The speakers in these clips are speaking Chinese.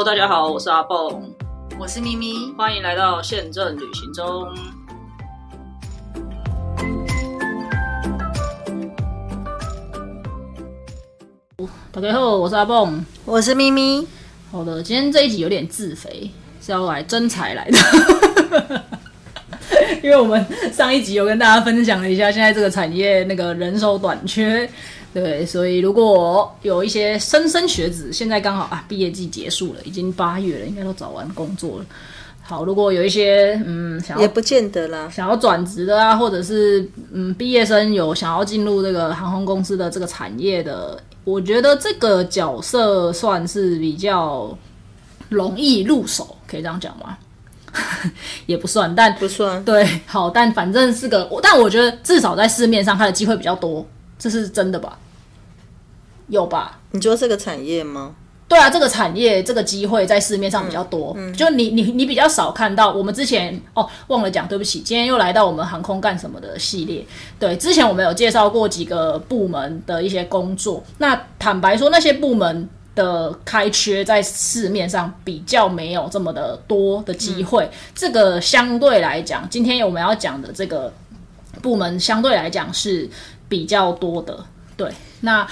Hello，大家好，我是阿蹦，我是咪咪，欢迎来到宪政旅行中。大家好，我是阿蹦，我是咪咪。好的，今天这一集有点自肥，是要来真才来的。因为我们上一集有跟大家分享了一下，现在这个产业那个人手短缺，对，所以如果有一些莘莘学子，现在刚好啊毕业季结束了，已经八月了，应该都找完工作了。好，如果有一些嗯想要也不见得啦，想要转职的啊，或者是嗯毕业生有想要进入这个航空公司的这个产业的，我觉得这个角色算是比较容易入手，可以这样讲吗？也不算，但不算。对，好，但反正是个，但我觉得至少在市面上它的机会比较多，这是真的吧？有吧？你觉得这个产业吗？对啊，这个产业这个机会在市面上比较多，嗯就你你你比较少看到。我们之前哦忘了讲，对不起，今天又来到我们航空干什么的系列。对，之前我们有介绍过几个部门的一些工作，那坦白说那些部门。的开缺在市面上比较没有这么的多的机会，这个相对来讲，今天我们要讲的这个部门相对来讲是比较多的。对，那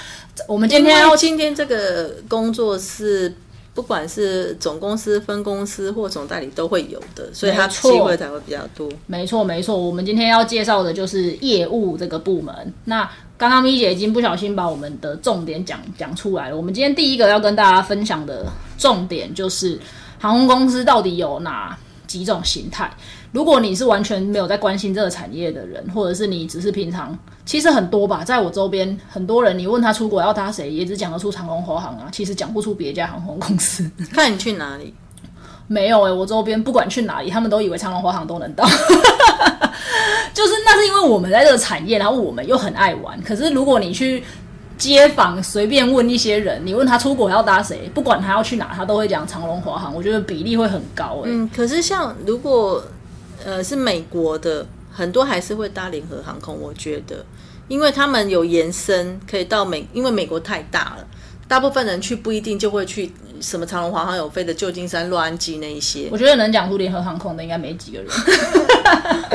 我们今天要今天这个工作是不管是总公司、分公司或总代理都会有的，所以它机会才会比较多。没错，没错。我们今天要介绍的就是业务这个部门。那刚刚咪姐已经不小心把我们的重点讲讲出来了。我们今天第一个要跟大家分享的重点就是航空公司到底有哪几种形态。如果你是完全没有在关心这个产业的人，或者是你只是平常，其实很多吧，在我周边很多人，你问他出国要搭谁，也只讲得出长龙、华航啊，其实讲不出别家航空公司。看你去哪里。没有哎，我周边不管去哪里，他们都以为长隆、华航都能到，就是那是因为我们在这个产业，然后我们又很爱玩。可是如果你去街访随便问一些人，你问他出国要搭谁，不管他要去哪，他都会讲长隆、华航。我觉得比例会很高哎。嗯，可是像如果呃是美国的，很多还是会搭联合航空。我觉得，因为他们有延伸可以到美，因为美国太大了。大部分人去不一定就会去什么长隆、华航有飞的旧金山、洛杉矶那一些。我觉得能讲出联合航空的应该没几个人。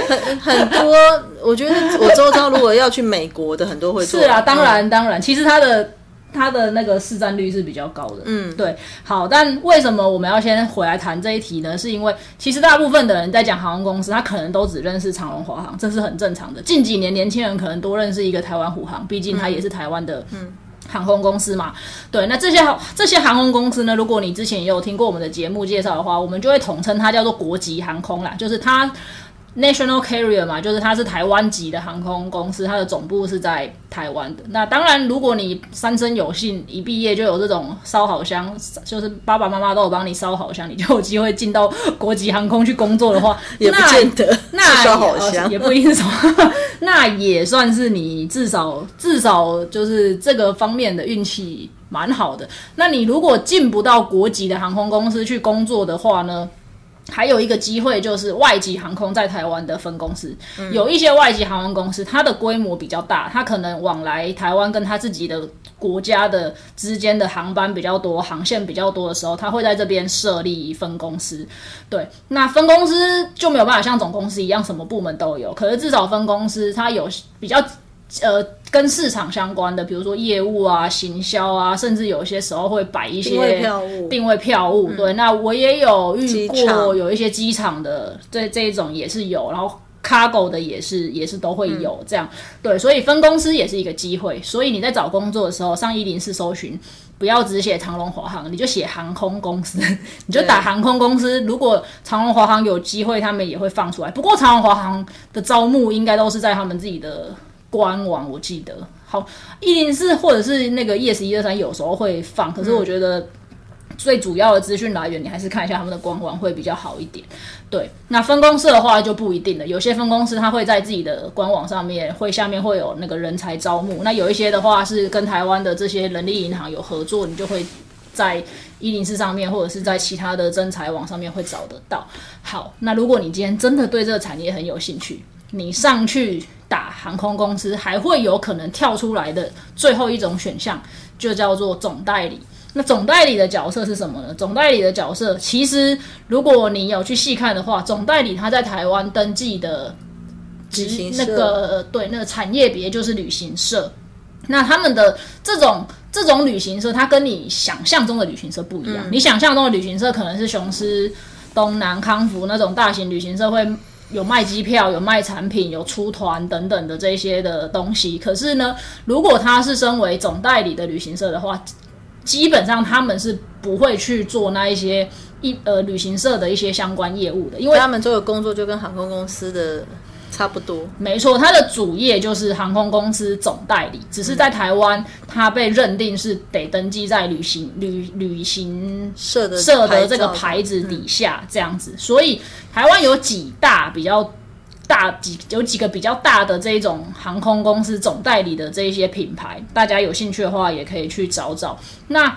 很很多，我觉得我周遭如果要去美国的很多会做。是啊，当然当然，其实它的它的那个市占率是比较高的。嗯，对。好，但为什么我们要先回来谈这一题呢？是因为其实大部分的人在讲航空公司，他可能都只认识长隆、华航，这是很正常的。近几年年轻人可能多认识一个台湾虎航，毕竟它也是台湾的。嗯。航空公司嘛，对，那这些这些航空公司呢？如果你之前也有听过我们的节目介绍的话，我们就会统称它叫做国籍航空啦，就是它。National Carrier 嘛，就是它是台湾籍的航空公司，它的总部是在台湾的。那当然，如果你三生有幸一毕业就有这种烧好香，就是爸爸妈妈都有帮你烧好香，你就有机会进到国际航空去工作的话，也不见得。那 烧好箱也不一定什么，那也算是你至少至少就是这个方面的运气蛮好的。那你如果进不到国籍的航空公司去工作的话呢？还有一个机会就是外籍航空在台湾的分公司，有一些外籍航空公司，它的规模比较大，它可能往来台湾跟它自己的国家的之间的航班比较多，航线比较多的时候，它会在这边设立分公司。对，那分公司就没有办法像总公司一样什么部门都有，可是至少分公司它有比较。呃，跟市场相关的，比如说业务啊、行销啊，甚至有些时候会摆一些定位票务。对。那我也有遇过，有一些机场的这这一种也是有，然后 cargo 的也是也是都会有这样。对，所以分公司也是一个机会。所以你在找工作的时候，上一零四搜寻，不要只写长龙华航，你就写航空公司，你就打航空公司。如果长龙华航有机会，他们也会放出来。不过长龙华航的招募应该都是在他们自己的。官网我记得好一零四或者是那个 ES 一二三有时候会放，可是我觉得最主要的资讯来源你还是看一下他们的官网会比较好一点。对，那分公司的话就不一定了，有些分公司它会在自己的官网上面会下面会有那个人才招募，那有一些的话是跟台湾的这些人力银行有合作，你就会在一零四上面或者是在其他的征才网上面会找得到。好，那如果你今天真的对这个产业很有兴趣，你上去。打航空公司还会有可能跳出来的最后一种选项，就叫做总代理。那总代理的角色是什么呢？总代理的角色，其实如果你有去细看的话，总代理他在台湾登记的，那个对那个产业别就是旅行社。那他们的这种这种旅行社，它跟你想象中的旅行社不一样。你想象中的旅行社可能是雄狮、东南、康福那种大型旅行社，会有卖机票、有卖产品、有出团等等的这些的东西。可是呢，如果他是身为总代理的旅行社的话，基本上他们是不会去做那一些一呃旅行社的一些相关业务的，因为他们做的工作就跟航空公司的。差不多，没错，它的主业就是航空公司总代理，只是在台湾，它被认定是得登记在旅行旅旅行社的社的这个牌子底下这样子，所以台湾有几大比较大几有几个比较大的这种航空公司总代理的这一些品牌，大家有兴趣的话也可以去找找。那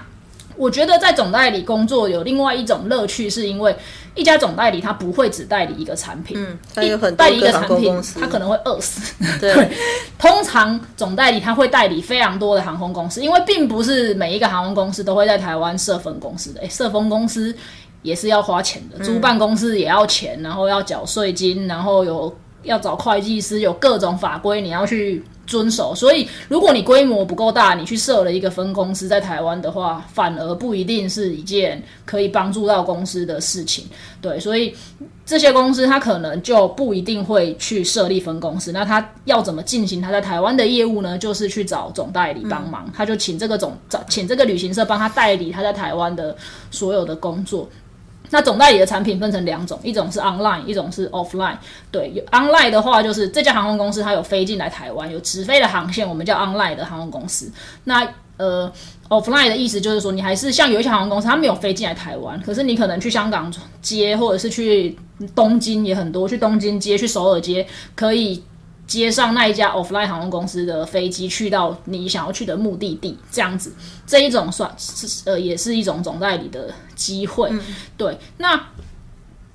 我觉得在总代理工作有另外一种乐趣，是因为。一家总代理，他不会只代理一个产品，嗯，他有很代理一个产品，他可能会饿死。对，通常总代理他会代理非常多的航空公司，因为并不是每一个航空公司都会在台湾设分公司的。哎，设分公司也是要花钱的，租办公室也要钱，然后要缴税金，然后有要找会计师，有各种法规你要去。遵守，所以如果你规模不够大，你去设了一个分公司在台湾的话，反而不一定是一件可以帮助到公司的事情。对，所以这些公司他可能就不一定会去设立分公司。那他要怎么进行他在台湾的业务呢？就是去找总代理帮忙，他就请这个总找请这个旅行社帮他代理他在台湾的所有的工作。那总代理的产品分成两种，一种是 online，一种是 offline。对，online 的话，就是这家航空公司它有飞进来台湾，有直飞的航线，我们叫 online 的航空公司。那呃，offline 的意思就是说，你还是像有一些航空公司，它没有飞进来台湾，可是你可能去香港接，或者是去东京也很多，去东京接，去首尔接，可以。接上那一家 offline 航空公司的飞机，去到你想要去的目的地，这样子，这一种算是呃，也是一种总代理的机会。对，那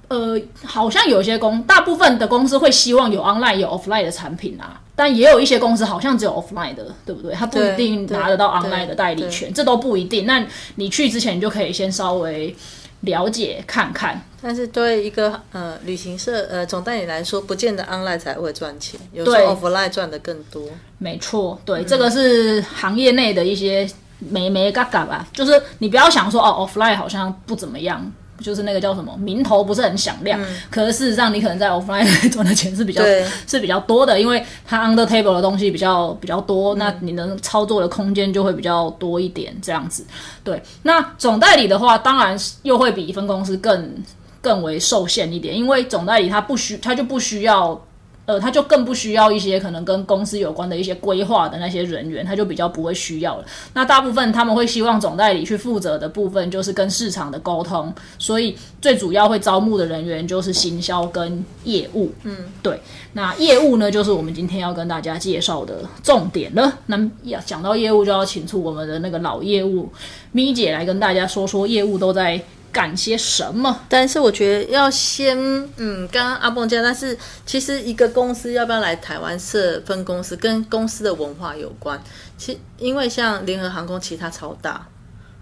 呃，好像有些公，大部分的公司会希望有 online 有 offline 的产品啊，但也有一些公司好像只有 offline 的，对不对？他不一定拿得到 online 的代理权，这都不一定。那你去之前，你就可以先稍微。了解看看，但是对一个呃旅行社呃总代理来说，不见得 online 才会赚钱，有时候 offline 赚的更多。没错，对，这个是行业内的一些没没嘎嘎吧，就是你不要想说哦 offline 好像不怎么样。就是那个叫什么名头不是很响亮，可是事实上你可能在 offline 赚的钱是比较是比较多的，因为它 under table 的东西比较比较多，那你能操作的空间就会比较多一点，这样子。对，那总代理的话，当然又会比分公司更更为受限一点，因为总代理他不需他就不需要。呃，他就更不需要一些可能跟公司有关的一些规划的那些人员，他就比较不会需要了。那大部分他们会希望总代理去负责的部分就是跟市场的沟通，所以最主要会招募的人员就是行销跟业务。嗯，对。那业务呢，就是我们今天要跟大家介绍的重点了。那要讲到业务，就要请出我们的那个老业务咪姐来跟大家说说业务都在。干些什么？但是我觉得要先，嗯，刚刚阿蹦讲，但是其实一个公司要不要来台湾设分公司，跟公司的文化有关。其因为像联合航空，其实它超大，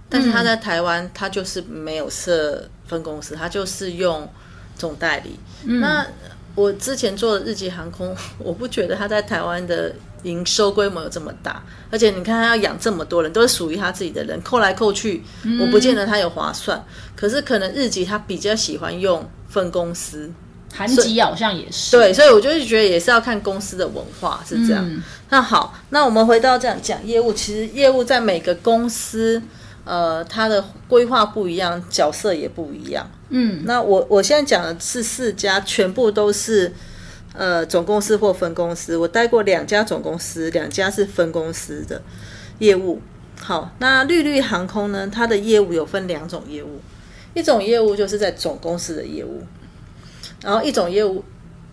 但是它在台湾，它就是没有设分公司，它就是用总代理。那我之前做的日籍航空，我不觉得他在台湾的。营收规模有这么大，而且你看他要养这么多人，都是属于他自己的人，扣来扣去，我不见得他有划算。可是可能日籍他比较喜欢用分公司，韩籍好像也是。对，所以我就是觉得也是要看公司的文化是这样。那好，那我们回到这样讲业务，其实业务在每个公司，呃，它的规划不一样，角色也不一样。嗯，那我我现在讲的是四家，全部都是。呃，总公司或分公司，我待过两家总公司，两家是分公司的业务。好，那绿绿航空呢？它的业务有分两种业务，一种业务就是在总公司的业务，然后一种业务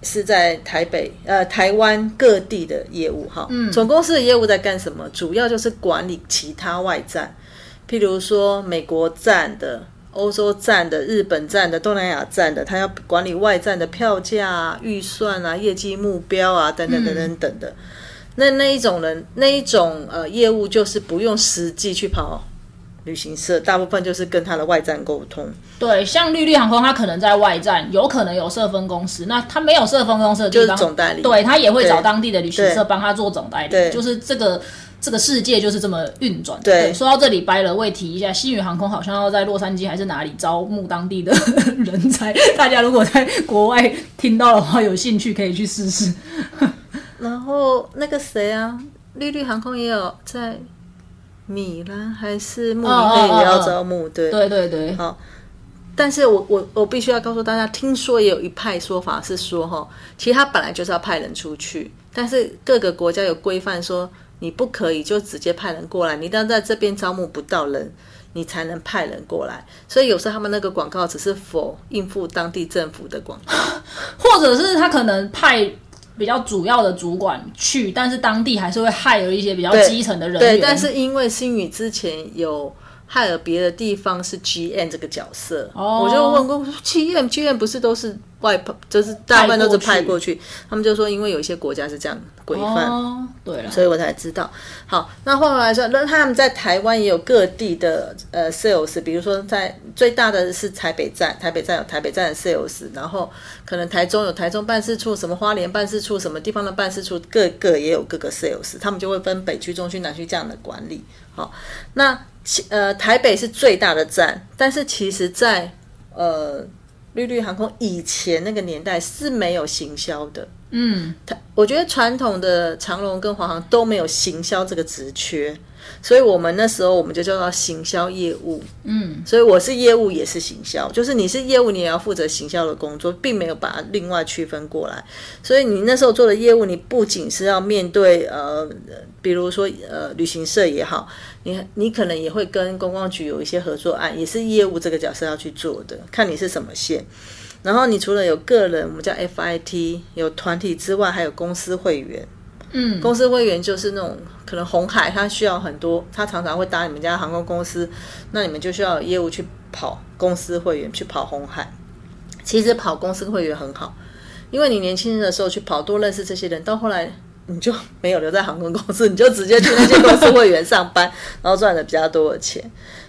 是在台北、呃台湾各地的业务。哈，嗯，总公司的业务在干什么？主要就是管理其他外站，譬如说美国站的。欧洲站的、日本站的、东南亚站的，他要管理外站的票价啊、预算啊、业绩目标啊，等等等等等的。那那一种人，那一种呃业务就是不用实际去跑旅行社，大部分就是跟他的外站沟通。对，像绿绿航空，他可能在外站，有可能有设分公司。那他没有设分公司的地方，就是总代理。对，他也会找当地的旅行社帮他做总代理。就是这个这个世界就是这么运转。对，说到这里，掰了，我也提一下，西宇航空好像要在洛杉矶还是哪里招募当地的人才。大家如果在国外听到的话，有兴趣可以去试试。然后那个谁啊，绿绿航空也有在。米兰还是慕尼黑也要招募，对对对对。好，但是我我我必须要告诉大家，听说也有一派说法是说，哈，其实他本来就是要派人出去，但是各个国家有规范说，你不可以就直接派人过来，你一定要在这边招募不到人，你才能派人过来。所以有时候他们那个广告只是否应付当地政府的广告，或者是他可能派。比较主要的主管去，但是当地还是会害有一些比较基层的人员。对，但是因为新宇之前有。害了别的地方是 GM 这个角色，我就问过 GM，GM 不是都是外派，就是大部分都是派过去。他们就说，因为有一些国家是这样规范，对了，所以我才知道。好，那后来说，那他们在台湾也有各地的呃 sales，比如说在最大的是台北站，台北站有台北站的 sales，然后可能台中有台中办事处，什么花莲办事处，什么地方的办事处，各个也有各个 sales，他们就会分北区、中区、南区这样的管理。好，那。呃，台北是最大的站，但是其实，在呃绿绿航空以前那个年代是没有行销的。嗯，它我觉得传统的长龙跟华航都没有行销这个职缺。所以我们那时候我们就叫做行销业务，嗯，所以我是业务也是行销，就是你是业务，你也要负责行销的工作，并没有把它另外区分过来。所以你那时候做的业务，你不仅是要面对呃，比如说呃旅行社也好，你你可能也会跟公光局有一些合作案，也是业务这个角色要去做的，看你是什么线。然后你除了有个人，我们叫 FIT，有团体之外，还有公司会员。嗯，公司会员就是那种可能红海，他需要很多，他常常会搭你们家航空公司，那你们就需要业务去跑公司会员，去跑红海。其实跑公司会员很好，因为你年轻的时候去跑，多认识这些人，到后来你就没有留在航空公司，你就直接去那些公司会员上班，然后赚的比较多的钱。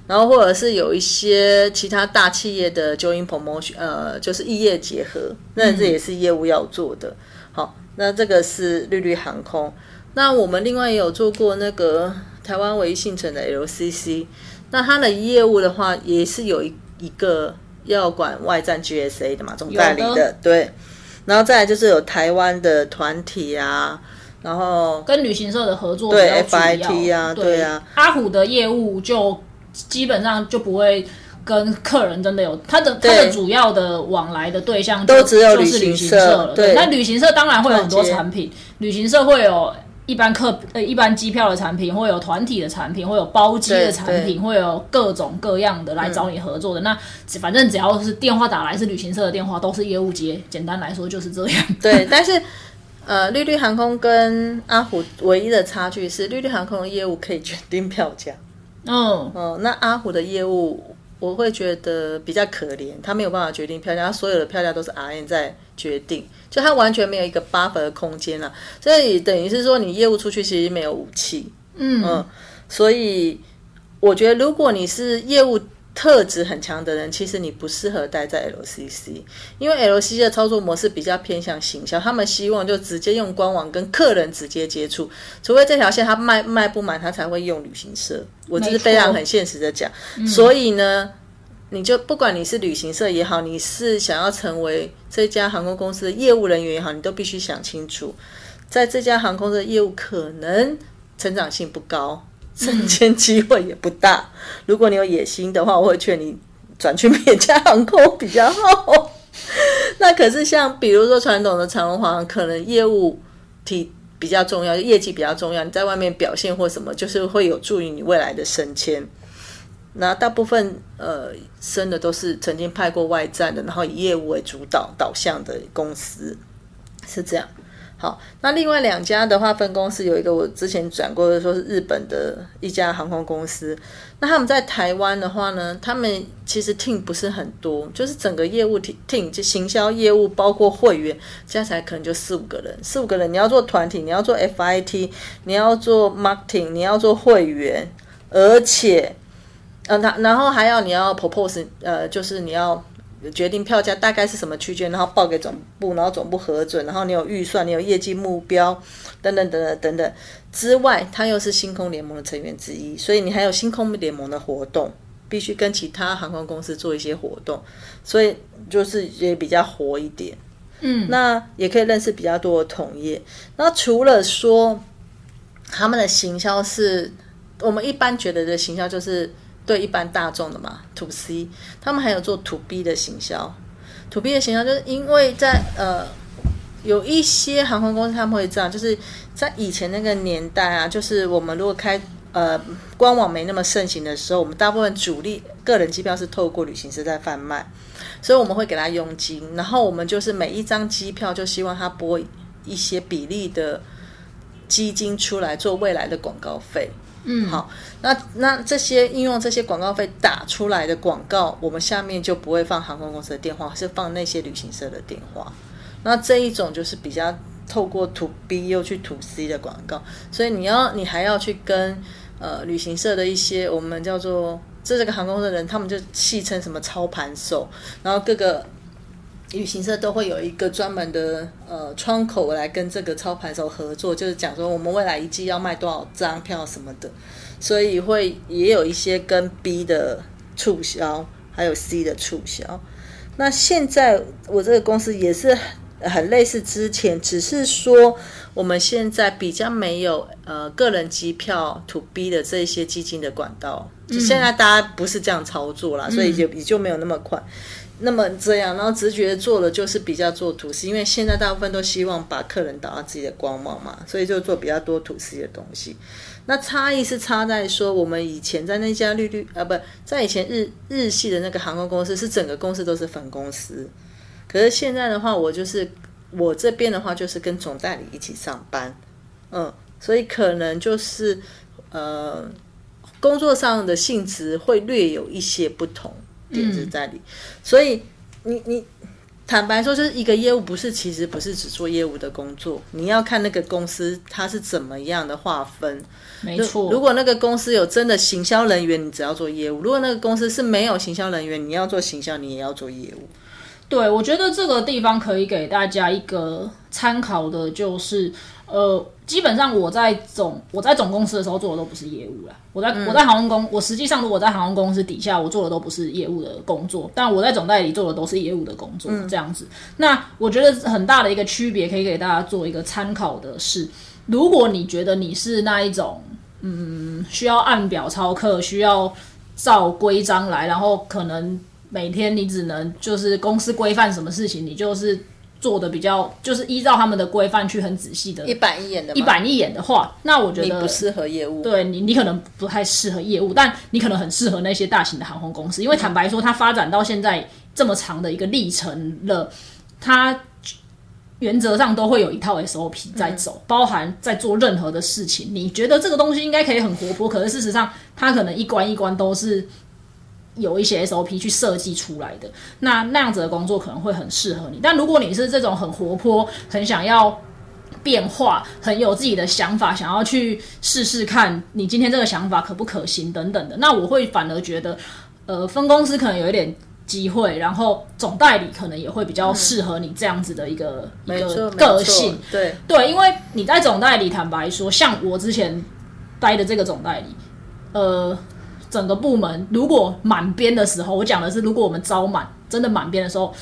然后或者是有一些其他大企业的 join promotion，呃，就是异业结合，那这也是业务要做的。好。那这个是绿绿航空，那我们另外也有做过那个台湾唯一信城的 LCC，那它的业务的话也是有一一个要管外站 GSA 的嘛，总代理的，对。然后再来就是有台湾的团体啊，然后跟旅行社的合作对 FIT 啊，对啊。阿虎的业务就基本上就不会。跟客人真的有他的他的主要的往来的对象都只有旅行社了。对，那旅行社当然会有很多产品，旅行社会有一般客呃一般机票的产品，会有团体的产品，会有包机的产品，会有各种各样的来找你合作的。那反正只要是电话打来是旅行社的电话，都是业务接。简单来说就是这样。对，但是呃，绿绿航空跟阿虎唯一的差距是，绿绿航空的业务可以决定票价。嗯哦，那阿虎的业务。我会觉得比较可怜，他没有办法决定票价，他所有的票价都是 R N 在决定，就他完全没有一个 buffer 的空间了。所以等于是说，你业务出去其实没有武器。嗯嗯，所以我觉得，如果你是业务特质很强的人，其实你不适合待在 L C C，因为 L C C 的操作模式比较偏向行销，他们希望就直接用官网跟客人直接接触，除非这条线他卖卖不满，他才会用旅行社。我这是非常很现实的讲，所以呢，你就不管你是旅行社也好，你是想要成为这家航空公司的业务人员也好，你都必须想清楚，在这家航空的业务可能成长性不高。升迁机会也不大。如果你有野心的话，我会劝你转去别家航空比较好。那可是像比如说传统的长龙航，可能业务体比较重要，业绩比较重要。你在外面表现或什么，就是会有助于你未来的升迁。那大部分呃升的都是曾经派过外站的，然后以业务为主导导向的公司，是这样。好，那另外两家的话，分公司有一个我之前转过的，说是日本的一家航空公司。那他们在台湾的话呢，他们其实 team 不是很多，就是整个业务 team 就行销业务包括会员加起来可能就四五个人，四五个人你要做团体，你要做 FIT，你要做 marketing，你要做会员，而且呃，然然后还要你要 propose，呃，就是你要决定票价大概是什么区间，然后报给总部，然后总部核准，然后你有预算，你有业绩目标，等等等等等等之外，它又是星空联盟的成员之一，所以你还有星空联盟的活动，必须跟其他航空公司做一些活动，所以就是也比较活一点。嗯，那也可以认识比较多的同业。那除了说他们的行销是，我们一般觉得的行销就是对一般大众的嘛，to C，他们还有做 to B 的行销。to B 的行销就是因为在呃有一些航空公司他们会这样，就是在以前那个年代啊，就是我们如果开呃官网没那么盛行的时候，我们大部分主力个人机票是透过旅行社在贩卖。所以我们会给他佣金，然后我们就是每一张机票就希望他拨一些比例的基金出来做未来的广告费。嗯，好，那那这些应用这些广告费打出来的广告，我们下面就不会放航空公司的电话，是放那些旅行社的电话。那这一种就是比较透过 to B 又去 to C 的广告，所以你要你还要去跟呃旅行社的一些我们叫做。这这个航空的人，他们就戏称什么操盘手，然后各个旅行社都会有一个专门的呃窗口来跟这个操盘手合作，就是讲说我们未来一季要卖多少张票什么的，所以会也有一些跟 B 的促销，还有 C 的促销。那现在我这个公司也是很类似之前，只是说。我们现在比较没有呃个人机票 to B 的这些基金的管道，现在大家不是这样操作啦，所以也也就没有那么快，那么这样，然后直觉做的就是比较做吐司因为现在大部分都希望把客人导到自己的官网嘛，所以就做比较多吐司的东西。那差异是差在说，我们以前在那家绿绿啊，不在以前日日系的那个航空公司是整个公司都是分公司，可是现在的话，我就是。我这边的话就是跟总代理一起上班，嗯，所以可能就是呃工作上的性质会略有一些不同，点子在里。所以你你坦白说，就是一个业务不是其实不是只做业务的工作，你要看那个公司它是怎么样的划分。没错，如果那个公司有真的行销人员，你只要做业务；如果那个公司是没有行销人员，你要做行销，你也要做业务。对，我觉得这个地方可以给大家一个参考的，就是呃，基本上我在总我在总公司的时候做的都不是业务啦。我在我在航空公，我实际上如果在航空公司底下，我做的都不是业务的工作，但我在总代理做的都是业务的工作，这样子。那我觉得很大的一个区别，可以给大家做一个参考的是，如果你觉得你是那一种，嗯，需要按表操课，需要照规章来，然后可能。每天你只能就是公司规范什么事情，你就是做的比较就是依照他们的规范去很仔细的，一板一眼的，一板一眼的话，那我觉得你不适合业务。对你，你可能不太适合业务，但你可能很适合那些大型的航空公司，因为坦白说，它发展到现在这么长的一个历程了，它原则上都会有一套 SOP 在走，包含在做任何的事情。你觉得这个东西应该可以很活泼，可是事实上，它可能一关一关都是。有一些 SOP 去设计出来的，那那样子的工作可能会很适合你。但如果你是这种很活泼、很想要变化、很有自己的想法，想要去试试看你今天这个想法可不可行等等的，那我会反而觉得，呃，分公司可能有一点机会，然后总代理可能也会比较适合你这样子的一个一个个性。对对，因为你在总代理，坦白说，像我之前待的这个总代理，呃。整个部门如果满编的时候，我讲的是，如果我们招满真的满编的时候，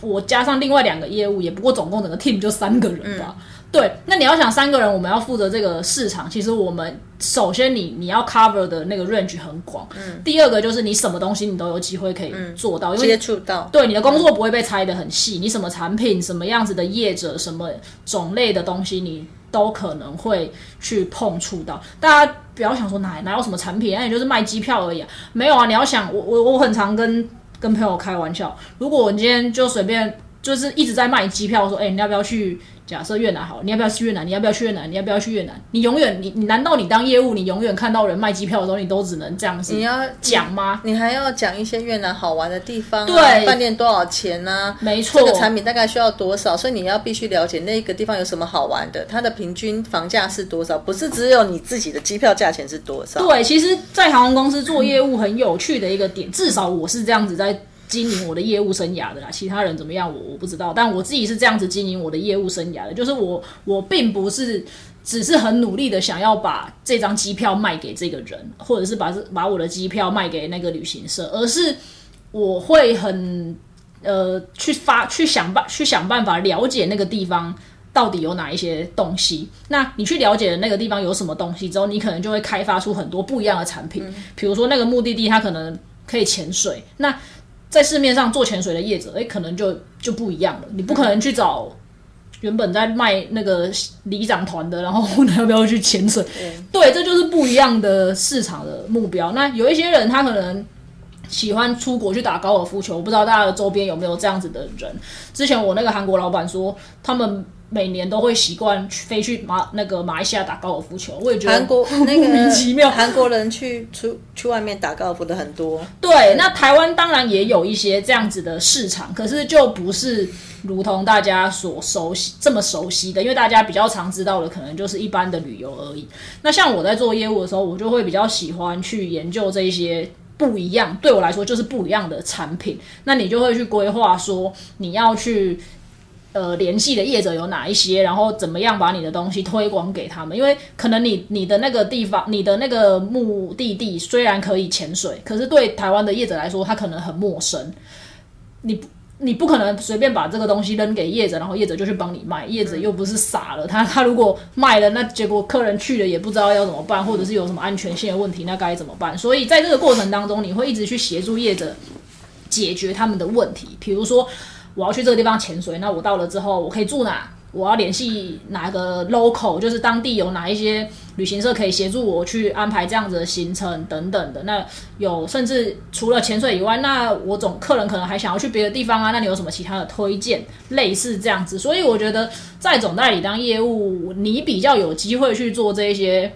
我加上另外两个业务，也不过总共整个 team 就三个人吧。对，那你要想三个人，我们要负责这个市场，其实我们首先你你要 cover 的那个 range 很广。嗯。第二个就是你什么东西你都有机会可以做到，因为接触到。对，你的工作不会被拆的很细，你什么产品、什么样子的业者、什么种类的东西，你都可能会去碰触到。大家。不要想说哪哪有什么产品，那也就是卖机票而已。没有啊，你要想我我我很常跟跟朋友开玩笑，如果我今天就随便就是一直在卖机票，说哎你要不要去？假设越南好，你要不要去越南？你要不要去越南？你要不要去越南？你永远你你难道你当业务，你永远看到人卖机票的时候，你都只能这样子？你要讲吗？你还要讲一些越南好玩的地方，对，饭店多少钱呢？没错，这个产品大概需要多少？所以你要必须了解那个地方有什么好玩的，它的平均房价是多少？不是只有你自己的机票价钱是多少？对，其实，在航空公司做业务很有趣的一个点，至少我是这样子在。经营我的业务生涯的啦，其他人怎么样我我不知道，但我自己是这样子经营我的业务生涯的，就是我我并不是只是很努力的想要把这张机票卖给这个人，或者是把把我的机票卖给那个旅行社，而是我会很呃去发去想办去想办法了解那个地方到底有哪一些东西。那你去了解那个地方有什么东西之后，你可能就会开发出很多不一样的产品。比如说那个目的地它可能可以潜水，那在市面上做潜水的业者，哎，可能就就不一样了。你不可能去找原本在卖那个里长团的，然后问要不要去潜水。对，这就是不一样的市场的目标。那有一些人，他可能喜欢出国去打高尔夫球，我不知道大家的周边有没有这样子的人。之前我那个韩国老板说，他们。每年都会习惯飞去马那个马来西亚打高尔夫球，我也觉得韩国 那个莫名其妙。韩国人去出去外面打高尔夫的很多。对，那台湾当然也有一些这样子的市场，可是就不是如同大家所熟悉这么熟悉的，因为大家比较常知道的可能就是一般的旅游而已。那像我在做业务的时候，我就会比较喜欢去研究这些不一样，对我来说就是不一样的产品。那你就会去规划说你要去。呃，联系的业者有哪一些？然后怎么样把你的东西推广给他们？因为可能你你的那个地方，你的那个目的地虽然可以潜水，可是对台湾的业者来说，他可能很陌生。你你不可能随便把这个东西扔给业者，然后业者就去帮你卖。业者又不是傻了，他他如果卖了，那结果客人去了也不知道要怎么办，或者是有什么安全性的问题，那该怎么办？所以在这个过程当中，你会一直去协助业者解决他们的问题，比如说。我要去这个地方潜水，那我到了之后，我可以住哪？我要联系哪个 local，就是当地有哪一些旅行社可以协助我去安排这样子的行程等等的。那有甚至除了潜水以外，那我总客人可能还想要去别的地方啊？那你有什么其他的推荐？类似这样子，所以我觉得在总代理当业务，你比较有机会去做这些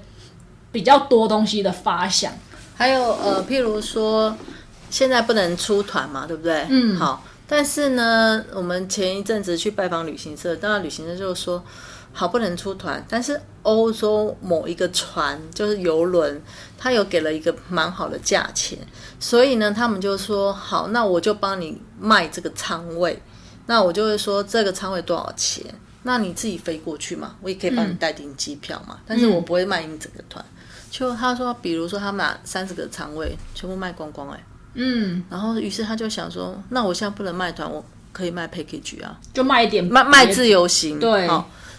比较多东西的发想。还有呃，譬如说现在不能出团嘛，对不对？嗯，好。但是呢，我们前一阵子去拜访旅行社，当然旅行社就说好不能出团，但是欧洲某一个船就是游轮，他有给了一个蛮好的价钱，所以呢，他们就说好，那我就帮你卖这个仓位，那我就会说这个仓位多少钱，那你自己飞过去嘛，我也可以帮你代订机票嘛，但是我不会卖你整个团。就他说，比如说他买三十个仓位，全部卖光光哎。嗯，然后于是他就想说，那我现在不能卖团，我可以卖 package 啊，就卖一点卖卖自由行，对，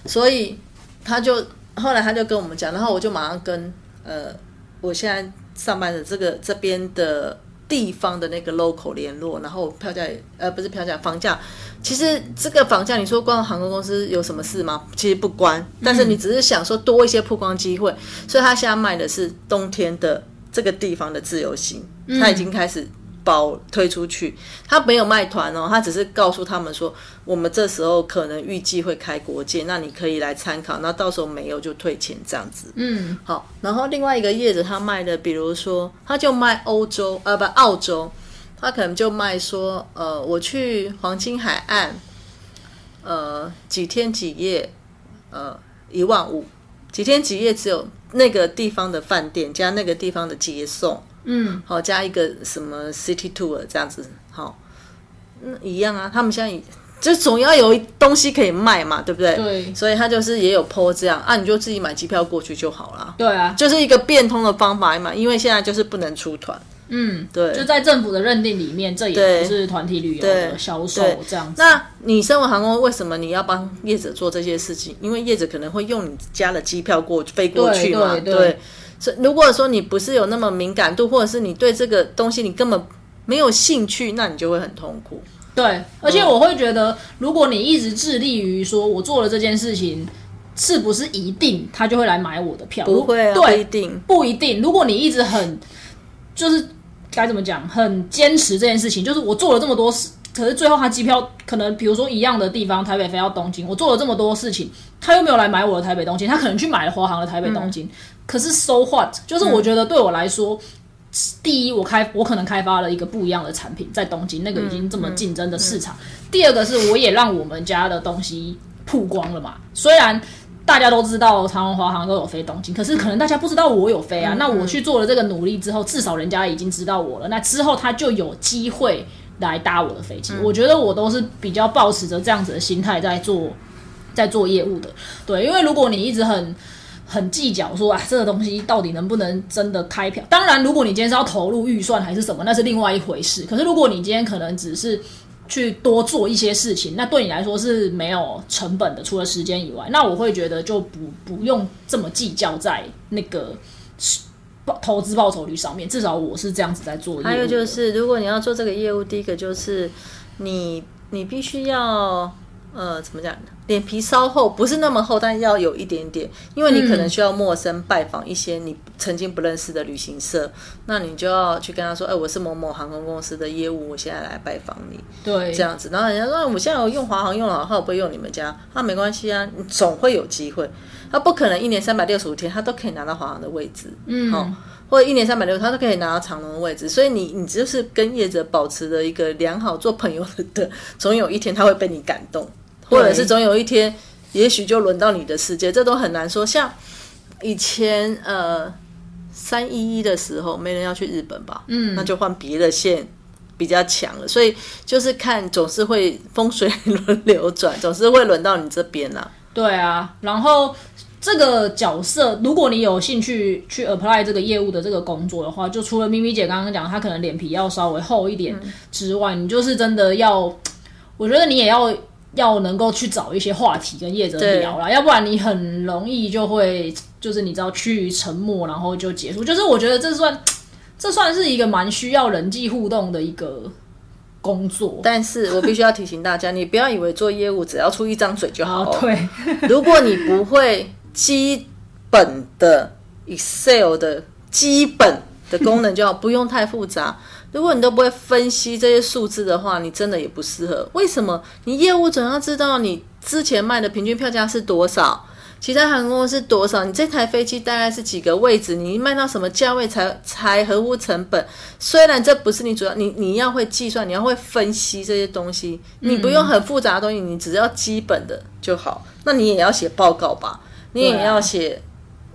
所以他就后来他就跟我们讲，然后我就马上跟呃，我现在上班的这个这边的地方的那个 local 联络，然后票价呃不是票价房价，其实这个房价你说关航空公司有什么事吗？其实不关，但是你只是想说多一些曝光机会，所以他现在卖的是冬天的。这个地方的自由行，他已经开始包推出去，他没有卖团哦，他只是告诉他们说，我们这时候可能预计会开国界，那你可以来参考，那到时候没有就退钱这样子。嗯，好，然后另外一个叶子他卖的，比如说他就卖欧洲，呃，不，澳洲，他可能就卖说，呃，我去黄金海岸，呃，几天几夜，呃，一万五，几天几夜只有。那个地方的饭店加那个地方的接送，嗯，好加一个什么 city tour 这样子，好，那一样啊。他们现在就总要有东西可以卖嘛，对不对？对。所以他就是也有 po 这样啊，你就自己买机票过去就好了。对啊，就是一个变通的方法嘛，因为现在就是不能出团。嗯，对，就在政府的认定里面，这也不是团体旅游的销售这样子。那你身为航空，为什么你要帮业者做这些事情？因为业者可能会用你家的机票过飞过去嘛。对，所以如果说你不是有那么敏感度，或者是你对这个东西你根本没有兴趣，那你就会很痛苦。对，而且我会觉得，如果你一直致力于说我做了这件事情，是不是一定他就会来买我的票？不会，不一定，不一定。如果你一直很就是。该怎么讲？很坚持这件事情，就是我做了这么多事，可是最后他机票可能比如说一样的地方，台北飞到东京，我做了这么多事情，他又没有来买我的台北东京，他可能去买了华航的台北东京。可是 so what？就是我觉得对我来说，第一，我开我可能开发了一个不一样的产品在东京，那个已经这么竞争的市场。第二个是，我也让我们家的东西曝光了嘛。虽然大家都知道长荣、华航都有飞东京，可是可能大家不知道我有飞啊。那我去做了这个努力之后，至少人家已经知道我了。那之后他就有机会来搭我的飞机。我觉得我都是比较保持着这样子的心态在做，在做业务的。对，因为如果你一直很很计较说啊，这个东西到底能不能真的开票？当然，如果你今天是要投入预算还是什么，那是另外一回事。可是如果你今天可能只是去多做一些事情，那对你来说是没有成本的，除了时间以外，那我会觉得就不不用这么计较在那个报投资报酬率上面。至少我是这样子在做。还有就是，如果你要做这个业务，第一个就是你你必须要呃怎么讲？脸皮稍厚，不是那么厚，但要有一点点，因为你可能需要陌生拜访一些你曾经不认识的旅行社，那你就要去跟他说：“哎，我是某某航空公司的业务，我现在来拜访你。”对，这样子。然后人家说：“我现在有用华航用了，我不会用你们家。”那没关系啊，你总会有机会。他不可能一年三百六十五天，他都可以拿到华航的位置，嗯，哦，或者一年三百六，他都可以拿到长龙的位置。所以你，你就是跟业者保持着一个良好做朋友的，总有一天他会被你感动。或者是总有一天，也许就轮到你的世界，这都很难说。像以前呃三一一的时候，没人要去日本吧？嗯，那就换别的线比较强了。所以就是看，总是会风水轮流转，总是会轮到你这边啦。对啊，然后这个角色，如果你有兴趣去 apply 这个业务的这个工作的话，就除了咪咪姐刚刚讲，她可能脸皮要稍微厚一点之外，你就是真的要，我觉得你也要。要能够去找一些话题跟业者聊啦，要不然你很容易就会就是你知道趋于沉默，然后就结束。就是我觉得这算这算是一个蛮需要人际互动的一个工作。但是我必须要提醒大家，你不要以为做业务只要出一张嘴就好。对，如果你不会基本的 Excel 的基本的功能，就好，不用太复杂。如果你都不会分析这些数字的话，你真的也不适合。为什么？你业务总要知道你之前卖的平均票价是多少，其他航空公司多少，你这台飞机大概是几个位置，你卖到什么价位才才合乎成本？虽然这不是你主要，你你要会计算，你要会分析这些东西，你不用很复杂的东西，你只要基本的就好。那你也要写报告吧，你也要写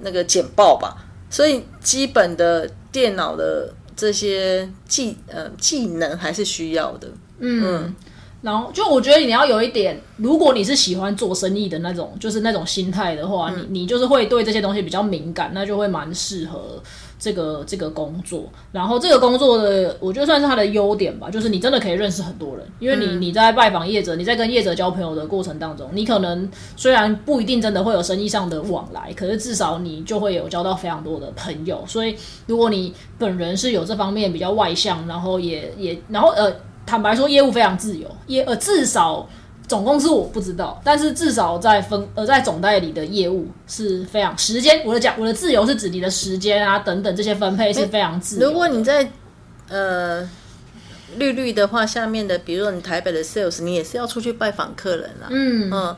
那个简报吧，所以基本的电脑的。这些技呃技能还是需要的，嗯，然后就我觉得你要有一点，如果你是喜欢做生意的那种，就是那种心态的话，你你就是会对这些东西比较敏感，那就会蛮适合。这个这个工作，然后这个工作的，我觉得算是它的优点吧，就是你真的可以认识很多人，因为你你在拜访业者，你在跟业者交朋友的过程当中，你可能虽然不一定真的会有生意上的往来，可是至少你就会有交到非常多的朋友。所以如果你本人是有这方面比较外向，然后也也然后呃，坦白说业务非常自由，也呃至少。总公司我不知道，但是至少在分呃在总代理的业务是非常时间，我的讲我的自由是指你的时间啊等等这些分配是非常自由。如果你在呃绿绿的话，下面的比如说你台北的 sales，你也是要出去拜访客人啊，嗯嗯，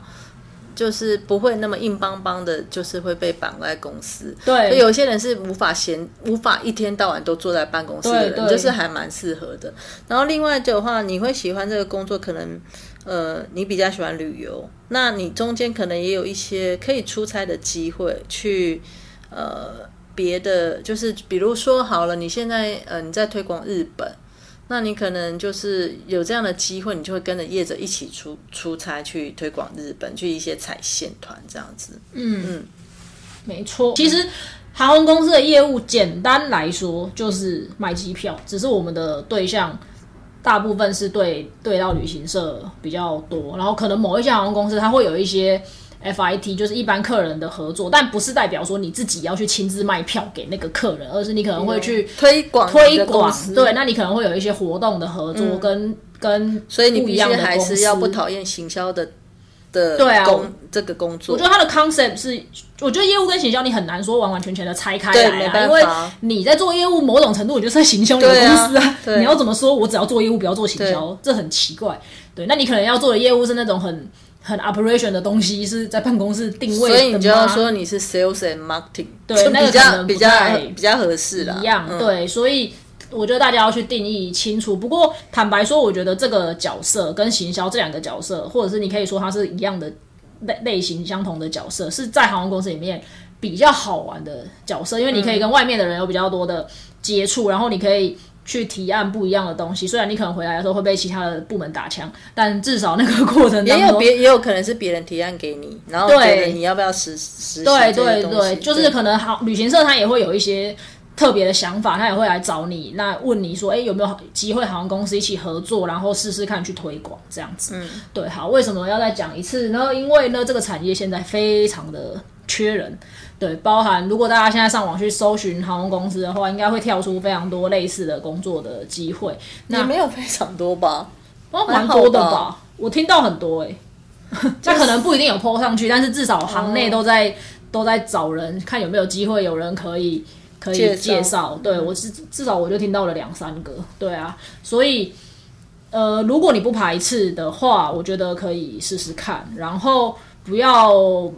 就是不会那么硬邦邦的，就是会被绑在公司。对，有些人是无法闲无法一天到晚都坐在办公室的人，就是还蛮适合的。然后另外的话，你会喜欢这个工作，可能。呃，你比较喜欢旅游，那你中间可能也有一些可以出差的机会，去呃别的，就是比如说好了，你现在呃你在推广日本，那你可能就是有这样的机会，你就会跟着业者一起出出差去推广日本，去一些踩线团这样子。嗯嗯，没错。其实航空公司的业务简单来说就是卖机票，只是我们的对象。大部分是对对到旅行社比较多，然后可能某一些航空公司它会有一些 FIT，就是一般客人的合作，但不是代表说你自己要去亲自卖票给那个客人，而是你可能会去推广推广。对，那你可能会有一些活动的合作跟跟所以你必须还是要不讨厌行销的的对啊工这个工作。我觉得它的 concept 是，我觉得业务跟行销你很难说完完全全的拆开来啊，因为你在做业务，某种程度你就是在行销你的公司啊。对你要怎么说？我只要做业务，不要做行销，这很奇怪。对，那你可能要做的业务是那种很很 operation 的东西，是在办公室定位的所以你就要说你是 sales and marketing，对那个可就比较能比较比较合适啦。一样，嗯对，所以我觉得大家要去定义清楚。不过坦白说，我觉得这个角色跟行销这两个角色，或者是你可以说它是一样的类类型相同的角色，是在航空公司里面比较好玩的角色，因为你可以跟外面的人有比较多的接触，然后你可以。去提案不一样的东西，虽然你可能回来的时候会被其他的部门打枪，但至少那个过程当中，也有别也有可能是别人提案给你，然后对你要不要实实对对对，就是可能好旅行社他也会有一些特别的想法，他也会来找你，那问你说，哎，有没有机会航空公司一起合作，然后试试看去推广这样子。嗯，对，好，为什么要再讲一次呢？因为呢，这个产业现在非常的缺人。对，包含如果大家现在上网去搜寻航空公司的话，应该会跳出非常多类似的工作的机会。也那没有非常多吧。哦，蛮多的吧吧？我听到很多哎、那可能不一定有 PO 上去，但是至少行内都在、都在找人，看有没有机会有人可以可以介绍介绍。对我至至少我就听到了两三个，对啊，所以呃，如果你不排斥的话，我觉得可以试试看，然后不要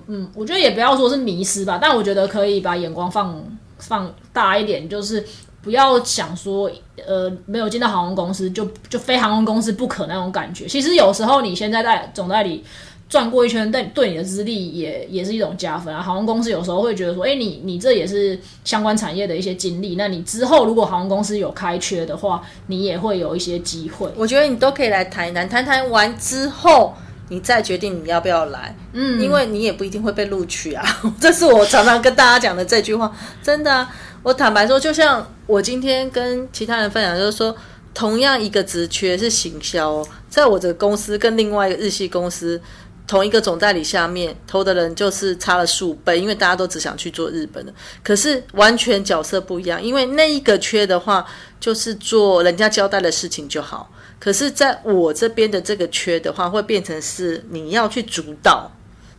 嗯，我觉得也不要说是迷失吧，但我觉得可以把眼光放放大一点，就是。不要想说，呃，没有进到航空公司就就非航空公司不可那种感觉。其实有时候你现在在总代理转过一圈，对对你的资历也也是一种加分啊。航空公司有时候会觉得说，哎，你你这也是相关产业的一些经历，那你之后如果航空公司有开缺的话，你也会有一些机会。我觉得你都可以来台南，谈谈完之后，你再决定你要不要来。嗯，因为你也不一定会被录取啊。这是我常常跟大家讲的这句话，真的啊。我坦白说，就像我今天跟其他人分享，就是说，同样一个职缺是行销哦，在我的公司跟另外一个日系公司。同一个总代理下面投的人就是差了数倍，因为大家都只想去做日本的，可是完全角色不一样。因为那一个缺的话，就是做人家交代的事情就好。可是在我这边的这个缺的话，会变成是你要去主导，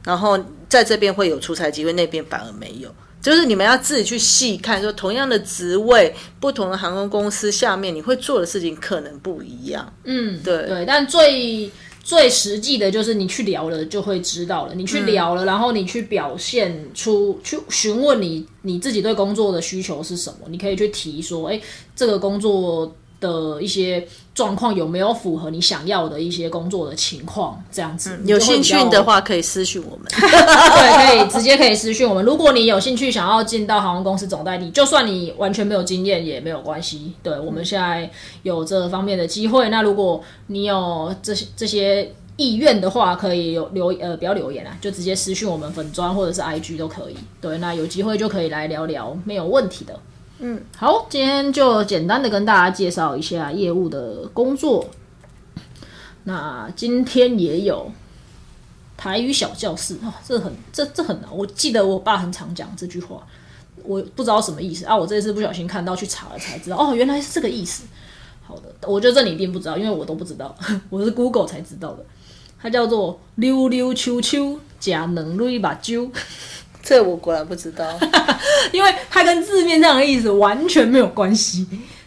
然后在这边会有出差机会，那边反而没有。就是你们要自己去细看，说同样的职位，不同的航空公司下面你会做的事情可能不一样。嗯，对对，但最最实际的就是你去聊了就会知道了，你去聊了，然后你去表现出去询问你你自己对工作的需求是什么，你可以去提说，哎，这个工作的一些状况有没有符合你想要的一些工作的情况，这样子。你有兴趣的话，可以私讯我们。对，可以直接可以私讯我们。如果你有兴趣想要进到航空公司总代理，就算你完全没有经验也没有关系。对，我们现在有这方面的机会。那如果你有这些这些意愿的话，可以有留呃不要留言啊，就直接私讯我们粉砖或者是 IG 都可以。对，那有机会就可以来聊聊，没有问题的。嗯，好，今天就简单的跟大家介绍一下业务的工作。那今天也有台语小教室啊，这很这这很难。我记得我爸很常讲这句话，我不知道什么意思啊。我这次不小心看到去查了才知道，哦，原来是这个意思。好的，我觉得这你一定不知道，因为我都不知道，我是 Google 才知道的。它叫做溜溜秋秋加能瑞把揪，这我果然不知道。因为它跟字面上的意思完全没有关系。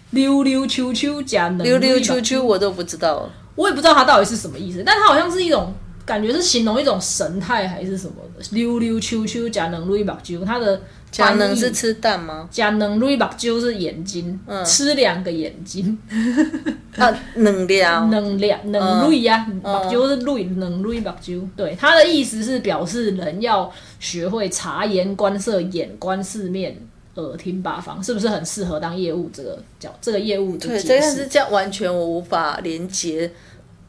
溜溜秋秋加能溜溜秋秋秋我都不知道。我也不知道它到底是什么意思，但它好像是一种感觉是形容一种神态还是什么的。溜溜秋秋加能力把揪，它的假能是吃蛋吗？加能瑞目睭是眼睛，吃两个眼睛，啊，能量。能量能瑞呀，目睭是瑞能瑞目睭。对，他的意思是表示人要学会察言观色，眼观四面，耳听八方，是不是很适合当业务这个叫这个业务的对，解释？这样，完全我无法连接。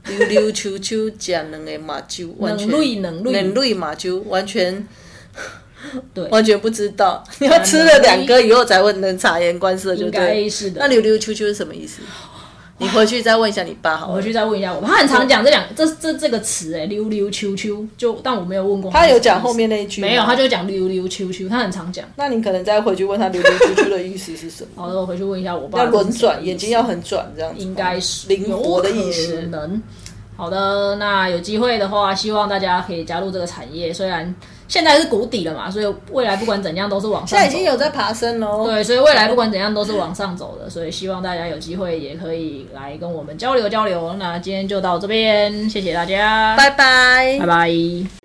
溜溜球球假能的马睭，完全能瑞能瑞能瑞马睭，完全 对，完全不知道。你要吃了两个以后才会能察言观色，就对。该是的。那溜溜秋秋是什么意思？你回去再问一下你爸好了。我回去再问一下我爸，他很常讲这两这这这个词哎，溜溜秋秋，就但我没有问过他有讲后面那一句没有，他就讲溜溜秋秋，他很常讲。那你可能再回去问他溜溜秋秋的意思是什么？好的，我回去问一下我爸。要轮转，眼睛要很转，这样子。应该是灵活的意思能。好的，那有机会的话，希望大家可以加入这个产业。虽然现在是谷底了嘛，所以未来不管怎样都是往上。现在已经有在爬升喽。对，所以未来不管怎样都是往上走的。所以希望大家有机会也可以来跟我们交流交流。那今天就到这边，谢谢大家，拜拜，拜拜。